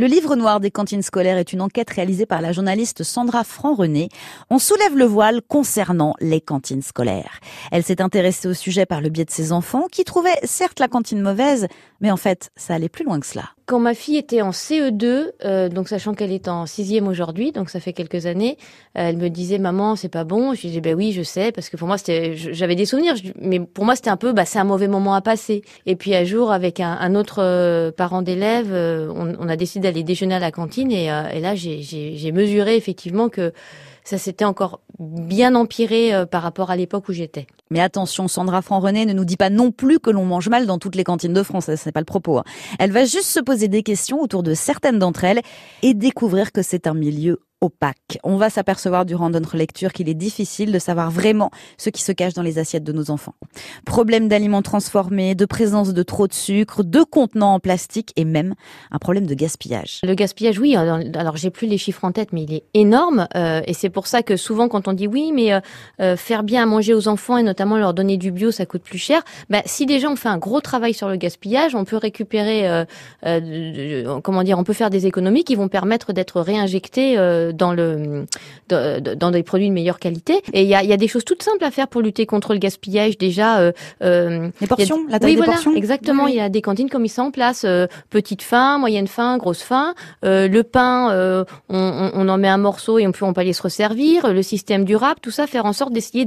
Le livre noir des cantines scolaires est une enquête réalisée par la journaliste Sandra Franc-René. On soulève le voile concernant les cantines scolaires. Elle s'est intéressée au sujet par le biais de ses enfants qui trouvaient certes la cantine mauvaise, mais en fait, ça allait plus loin que cela. Quand ma fille était en CE2, euh, donc sachant qu'elle est en sixième aujourd'hui, donc ça fait quelques années, euh, elle me disait maman c'est pas bon. Je disais ben oui je sais parce que pour moi c'était j'avais des souvenirs, mais pour moi c'était un peu bah c'est un mauvais moment à passer. Et puis un jour avec un, autre euh, parent d'élève, euh, on, a décidé d'aller déjeuner à la cantine et là j'ai mesuré effectivement que ça s'était encore bien empiré euh, par rapport à l'époque où j'étais. Mais attention, Sandra Franc-René ne nous dit pas non plus que l'on mange mal dans toutes les cantines de France, c'est pas le propos. Hein. Elle va juste se poser des questions autour de certaines d'entre elles et découvrir que c'est un milieu opaque. On va s'apercevoir durant notre lecture qu'il est difficile de savoir vraiment ce qui se cache dans les assiettes de nos enfants. Problème d'aliments transformés, de présence de trop de sucre, de contenants en plastique et même un problème de gaspillage. Le gaspillage, oui. Alors, j'ai plus les chiffres en tête, mais il est énorme. Euh, et c'est pour ça que souvent quand on dit oui, mais euh, euh, faire bien à manger aux enfants et notamment leur donner du bio, ça coûte plus cher. Ben, si déjà on fait un gros travail sur le gaspillage, on peut récupérer, euh, euh, comment dire, on peut faire des économies qui vont permettre d'être dans le dans des produits de meilleure qualité. Et il y a, y a, des choses toutes simples à faire pour lutter contre le gaspillage. Déjà, euh, euh les portions, la taille oui, des voilà, portions. Exactement. Il y a des cantines comme ils sont en place, euh, petite faim, moyenne faim, grosse faim. Euh, le pain, euh, on, on, en met un morceau et on peut on peut aller se resservir. Le système durable, tout ça, faire en sorte d'essayer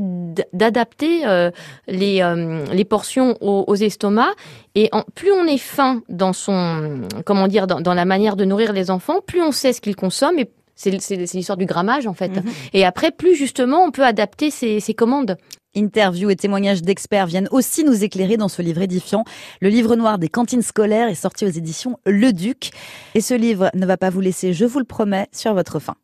d'adapter euh, les les portions aux, aux estomacs. Et en, plus on est fin dans son comment dire dans, dans la manière de nourrir les enfants, plus on sait ce qu'ils consomment et c'est l'histoire du grammage en fait. Mmh. Et après, plus justement, on peut adapter ses, ses commandes. Interviews et témoignages d'experts viennent aussi nous éclairer dans ce livre édifiant. Le livre noir des cantines scolaires est sorti aux éditions Le Duc. Et ce livre ne va pas vous laisser, je vous le promets, sur votre faim.